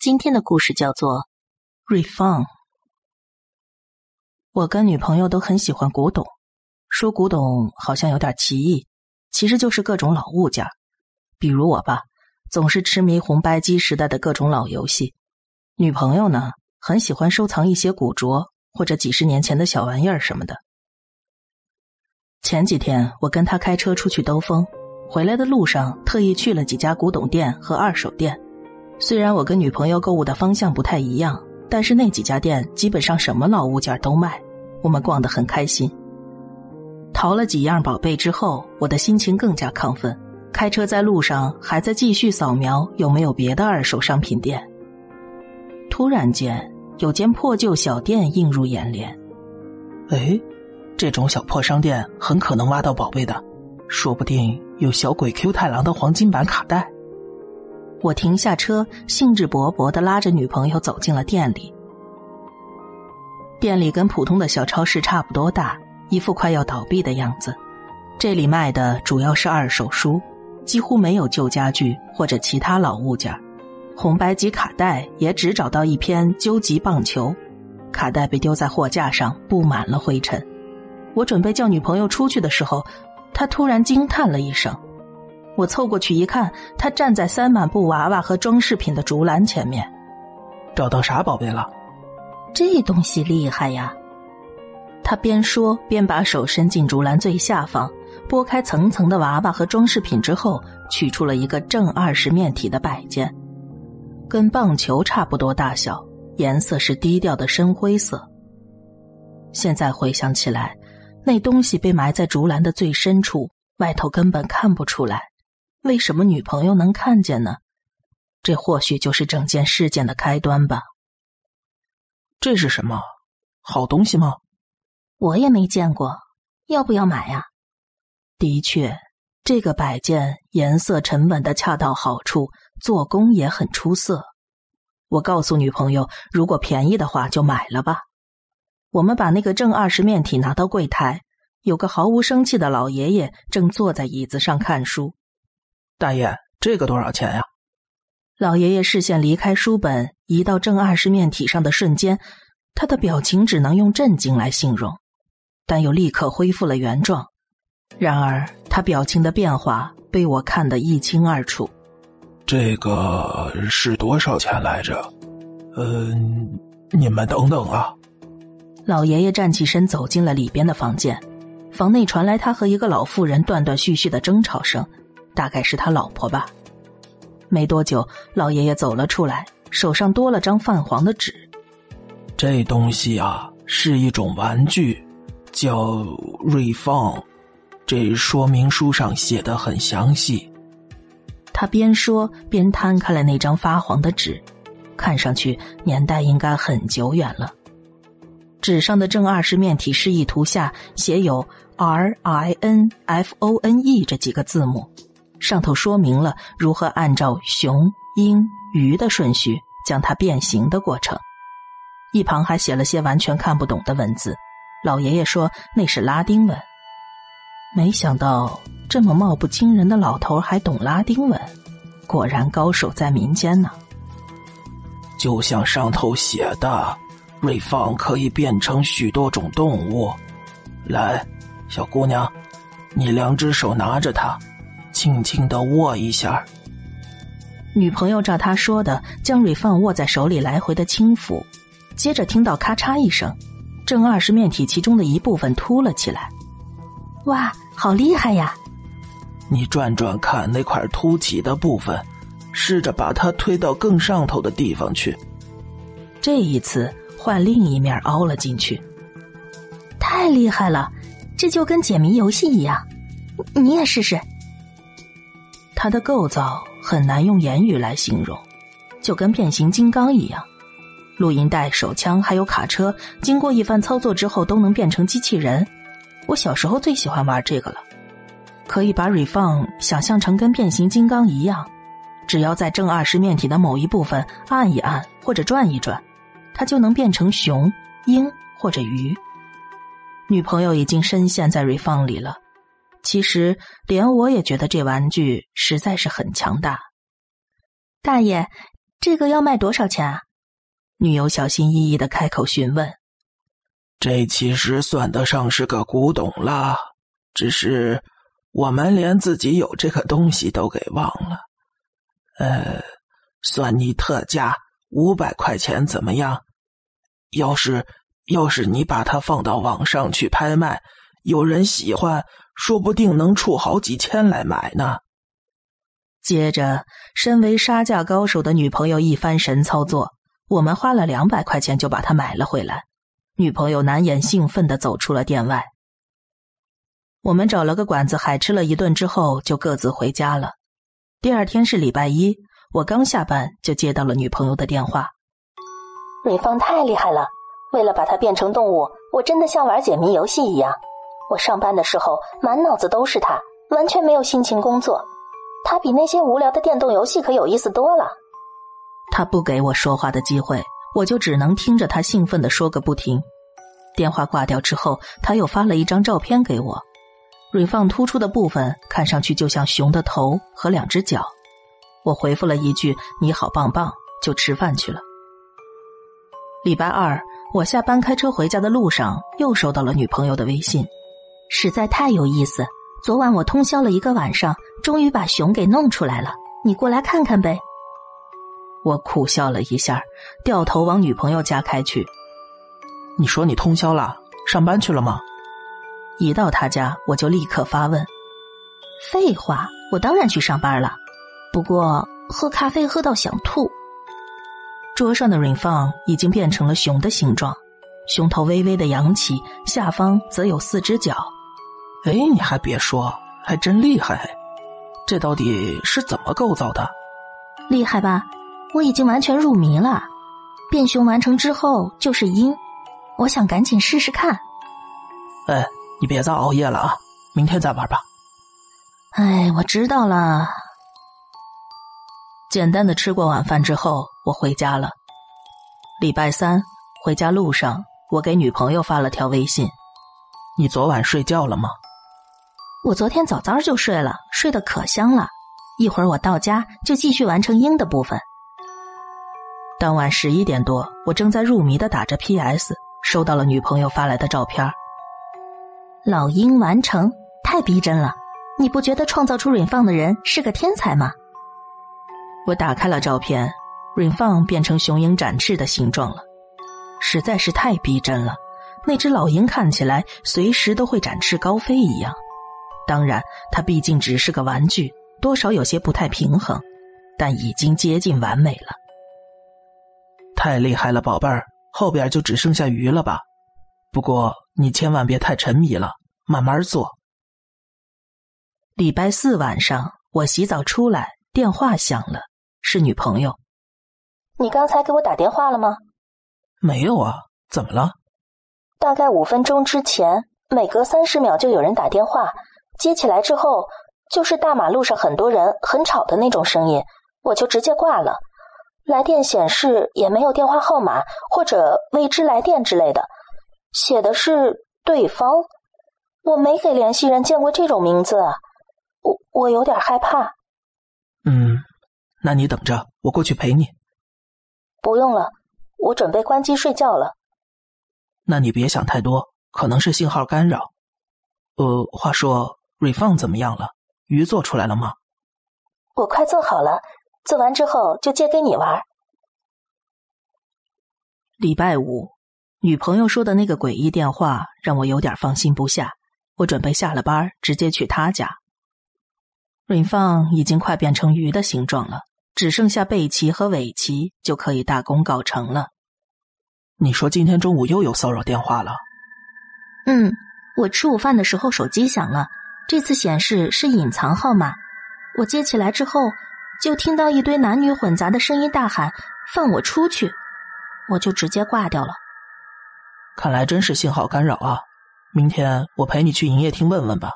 今天的故事叫做《瑞芳》。我跟女朋友都很喜欢古董，说古董好像有点奇异，其实就是各种老物件。比如我吧，总是痴迷红白机时代的各种老游戏；女朋友呢，很喜欢收藏一些古着或者几十年前的小玩意儿什么的。前几天我跟她开车出去兜风，回来的路上特意去了几家古董店和二手店。虽然我跟女朋友购物的方向不太一样，但是那几家店基本上什么老物件都卖，我们逛得很开心。淘了几样宝贝之后，我的心情更加亢奋。开车在路上，还在继续扫描有没有别的二手商品店。突然间，有间破旧小店映入眼帘。哎，这种小破商店很可能挖到宝贝的，说不定有小鬼 Q 太郎的黄金版卡带。我停下车，兴致勃勃的拉着女朋友走进了店里。店里跟普通的小超市差不多大，一副快要倒闭的样子。这里卖的主要是二手书，几乎没有旧家具或者其他老物件。红白机卡带也只找到一篇《究极棒球》，卡带被丢在货架上，布满了灰尘。我准备叫女朋友出去的时候，她突然惊叹了一声。我凑过去一看，他站在塞满布娃娃和装饰品的竹篮前面。找到啥宝贝了？这东西厉害呀！他边说边把手伸进竹篮最下方，拨开层层的娃娃和装饰品之后，取出了一个正二十面体的摆件，跟棒球差不多大小，颜色是低调的深灰色。现在回想起来，那东西被埋在竹篮的最深处，外头根本看不出来。为什么女朋友能看见呢？这或许就是整件事件的开端吧。这是什么？好东西吗？我也没见过，要不要买呀？的确，这个摆件颜色沉稳的恰到好处，做工也很出色。我告诉女朋友，如果便宜的话就买了吧。我们把那个正二十面体拿到柜台，有个毫无生气的老爷爷正坐在椅子上看书。大爷，这个多少钱呀？老爷爷视线离开书本，移到正二十面体上的瞬间，他的表情只能用震惊来形容，但又立刻恢复了原状。然而，他表情的变化被我看得一清二楚。这个是多少钱来着？嗯，你们等等啊！老爷爷站起身，走进了里边的房间。房内传来他和一个老妇人断断续续的争吵声。大概是他老婆吧。没多久，老爷爷走了出来，手上多了张泛黄的纸。这东西啊，是一种玩具，叫瑞放。这说明书上写的很详细。他边说边摊开了那张发黄的纸，看上去年代应该很久远了。纸上的正二十面体示意图下写有 “R I N F O N E” 这几个字母。上头说明了如何按照熊、鹰、鱼的顺序将它变形的过程，一旁还写了些完全看不懂的文字。老爷爷说那是拉丁文。没想到这么貌不惊人的老头还懂拉丁文，果然高手在民间呢。就像上头写的，瑞放可以变成许多种动物。来，小姑娘，你两只手拿着它。轻轻的握一下，女朋友照他说的，将瑞放握在手里来回的轻抚，接着听到咔嚓一声，正二十面体其中的一部分凸了起来。哇，好厉害呀！你转转看那块凸起的部分，试着把它推到更上头的地方去。这一次换另一面凹了进去，太厉害了！这就跟解谜游戏一样，你也试试。它的构造很难用言语来形容，就跟变形金刚一样。录音带、手枪还有卡车，经过一番操作之后都能变成机器人。我小时候最喜欢玩这个了，可以把瑞放想象成跟变形金刚一样，只要在正二十面体的某一部分按一按或者转一转，它就能变成熊、鹰或者鱼。女朋友已经深陷在瑞放里了。其实，连我也觉得这玩具实在是很强大。大爷，这个要卖多少钱啊？女友小心翼翼的开口询问。这其实算得上是个古董了，只是我们连自己有这个东西都给忘了。呃，算你特价五百块钱怎么样？要是要是你把它放到网上去拍卖，有人喜欢，说不定能出好几千来买呢。接着，身为杀价高手的女朋友一番神操作，我们花了两百块钱就把它买了回来。女朋友难掩兴奋的走出了店外。我们找了个馆子海吃了一顿之后，就各自回家了。第二天是礼拜一，我刚下班就接到了女朋友的电话。美芳太厉害了，为了把它变成动物，我真的像玩解谜游戏一样。我上班的时候满脑子都是他，完全没有心情工作。他比那些无聊的电动游戏可有意思多了。他不给我说话的机会，我就只能听着他兴奋的说个不停。电话挂掉之后，他又发了一张照片给我，蕊放突出的部分看上去就像熊的头和两只脚。我回复了一句“你好棒棒”，就吃饭去了。礼拜二，我下班开车回家的路上，又收到了女朋友的微信，实在太有意思。昨晚我通宵了一个晚上，终于把熊给弄出来了。你过来看看呗。我苦笑了一下，掉头往女朋友家开去。你说你通宵了，上班去了吗？一到他家，我就立刻发问。废话，我当然去上班了。不过喝咖啡喝到想吐。桌上的 r i n f n 已经变成了熊的形状，熊头微微的扬起，下方则有四只脚。哎，你还别说，还真厉害！这到底是怎么构造的？厉害吧？我已经完全入迷了。变熊完成之后就是鹰，我想赶紧试试看。哎，你别再熬夜了啊，明天再玩吧。哎，我知道了。简单的吃过晚饭之后，我回家了。礼拜三回家路上，我给女朋友发了条微信：“你昨晚睡觉了吗？”“我昨天早早就睡了，睡得可香了。一会儿我到家就继续完成鹰的部分。”当晚十一点多，我正在入迷的打着 PS，收到了女朋友发来的照片。老鹰完成，太逼真了！你不觉得创造出软放的人是个天才吗？我打开了照片，Rain 放变成雄鹰展翅的形状了，实在是太逼真了。那只老鹰看起来随时都会展翅高飞一样。当然，它毕竟只是个玩具，多少有些不太平衡，但已经接近完美了。太厉害了，宝贝儿！后边就只剩下鱼了吧？不过你千万别太沉迷了，慢慢做。礼拜四晚上，我洗澡出来，电话响了。是女朋友，你刚才给我打电话了吗？没有啊，怎么了？大概五分钟之前，每隔三十秒就有人打电话，接起来之后就是大马路上很多人很吵的那种声音，我就直接挂了。来电显示也没有电话号码或者未知来电之类的，写的是对方，我没给联系人见过这种名字，我我有点害怕。嗯。那你等着，我过去陪你。不用了，我准备关机睡觉了。那你别想太多，可能是信号干扰。呃，话说，瑞放怎么样了？鱼做出来了吗？我快做好了，做完之后就借给你玩。礼拜五，女朋友说的那个诡异电话让我有点放心不下。我准备下了班直接去她家。瑞放已经快变成鱼的形状了。只剩下背鳍和尾鳍就可以大功告成了。你说今天中午又有骚扰电话了？嗯，我吃午饭的时候手机响了，这次显示是隐藏号码。我接起来之后，就听到一堆男女混杂的声音大喊：“放我出去！”我就直接挂掉了。看来真是信号干扰啊！明天我陪你去营业厅问问吧。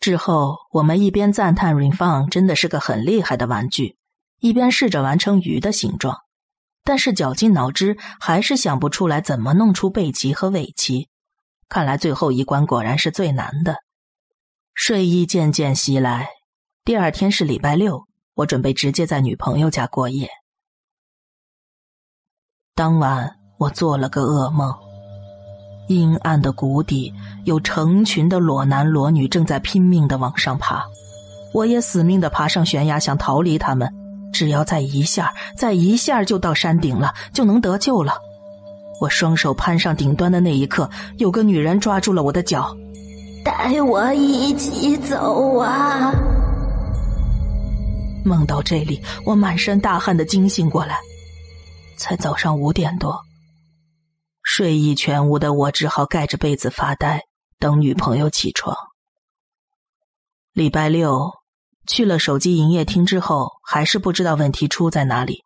之后，我们一边赞叹 Rain Fun 真的是个很厉害的玩具，一边试着完成鱼的形状，但是绞尽脑汁还是想不出来怎么弄出背鳍和尾鳍。看来最后一关果然是最难的。睡意渐渐袭来，第二天是礼拜六，我准备直接在女朋友家过夜。当晚，我做了个噩梦。阴暗的谷底，有成群的裸男裸女正在拼命的往上爬。我也死命的爬上悬崖，想逃离他们。只要再一下，再一下就到山顶了，就能得救了。我双手攀上顶端的那一刻，有个女人抓住了我的脚，带我一起走啊！梦到这里，我满身大汗的惊醒过来，才早上五点多。睡意全无的我只好盖着被子发呆，等女朋友起床。礼拜六去了手机营业厅之后，还是不知道问题出在哪里。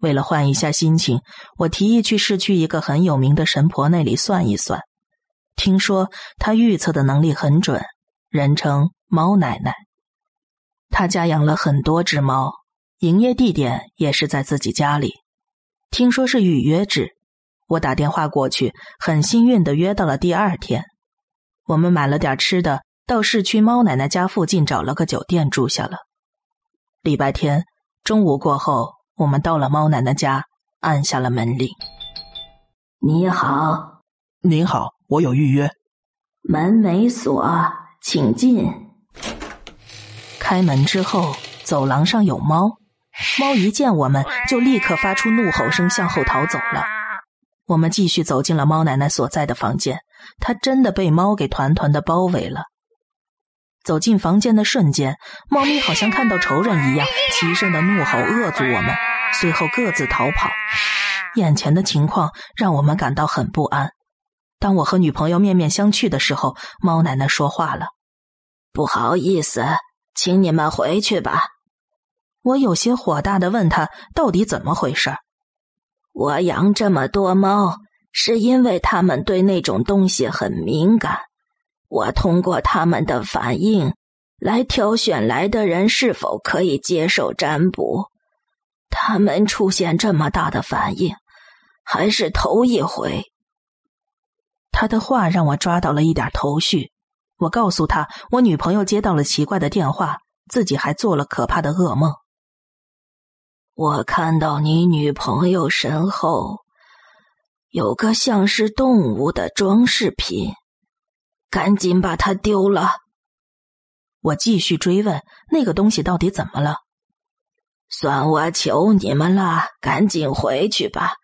为了换一下心情，我提议去市区一个很有名的神婆那里算一算。听说他预测的能力很准，人称猫奶奶。他家养了很多只猫，营业地点也是在自己家里。听说是预约制。我打电话过去，很幸运的约到了第二天。我们买了点吃的，到市区猫奶奶家附近找了个酒店住下了。礼拜天中午过后，我们到了猫奶奶家，按下了门铃。你好，您好，我有预约。门没锁，请进。开门之后，走廊上有猫，猫一见我们就立刻发出怒吼声，向后逃走了。我们继续走进了猫奶奶所在的房间，她真的被猫给团团的包围了。走进房间的瞬间，猫咪好像看到仇人一样，齐声的怒吼恶阻我们，随后各自逃跑。眼前的情况让我们感到很不安。当我和女朋友面面相觑的时候，猫奶奶说话了：“不好意思，请你们回去吧。”我有些火大的问他：“到底怎么回事？”我养这么多猫，是因为它们对那种东西很敏感。我通过它们的反应来挑选来的人是否可以接受占卜。它们出现这么大的反应，还是头一回。他的话让我抓到了一点头绪。我告诉他，我女朋友接到了奇怪的电话，自己还做了可怕的噩梦。我看到你女朋友身后有个像是动物的装饰品，赶紧把它丢了。我继续追问那个东西到底怎么了。算我求你们了，赶紧回去吧。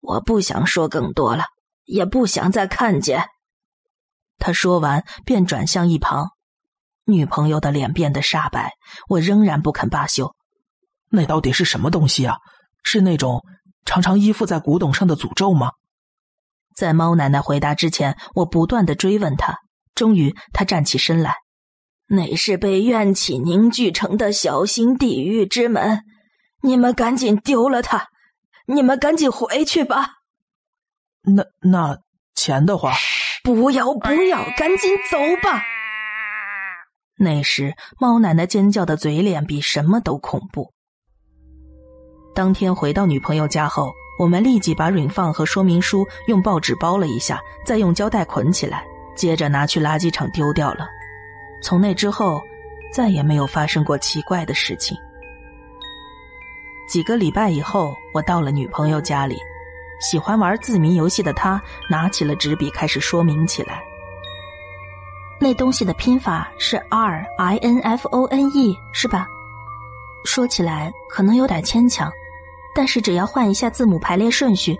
我不想说更多了，也不想再看见。他说完便转向一旁，女朋友的脸变得煞白。我仍然不肯罢休。那到底是什么东西啊？是那种常常依附在古董上的诅咒吗？在猫奶奶回答之前，我不断的追问她。终于，她站起身来：“那是被怨气凝聚成的小型地狱之门，你们赶紧丢了它！你们赶紧回去吧。”那那钱的话，不要不要，赶紧走吧！那时，猫奶奶尖叫的嘴脸比什么都恐怖。当天回到女朋友家后，我们立即把软放和说明书用报纸包了一下，再用胶带捆起来，接着拿去垃圾场丢掉了。从那之后，再也没有发生过奇怪的事情。几个礼拜以后，我到了女朋友家里，喜欢玩字谜游戏的他拿起了纸笔开始说明起来。那东西的拼法是 R I N F O N E，是吧？说起来可能有点牵强。但是只要换一下字母排列顺序，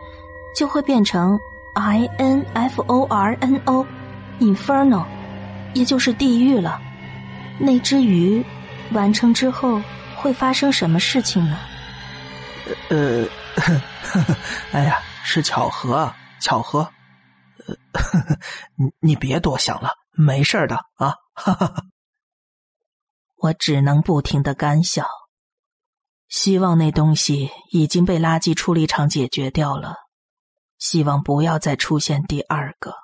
就会变成 I N F O R N O，Inferno，也就是地狱了。那只鱼完成之后会发生什么事情呢？呃，呵呵 哎呀，是巧合，巧合。呃，你你别多想了，没事的啊。哈哈哈。我只能不停的干笑。希望那东西已经被垃圾处理厂解决掉了，希望不要再出现第二个。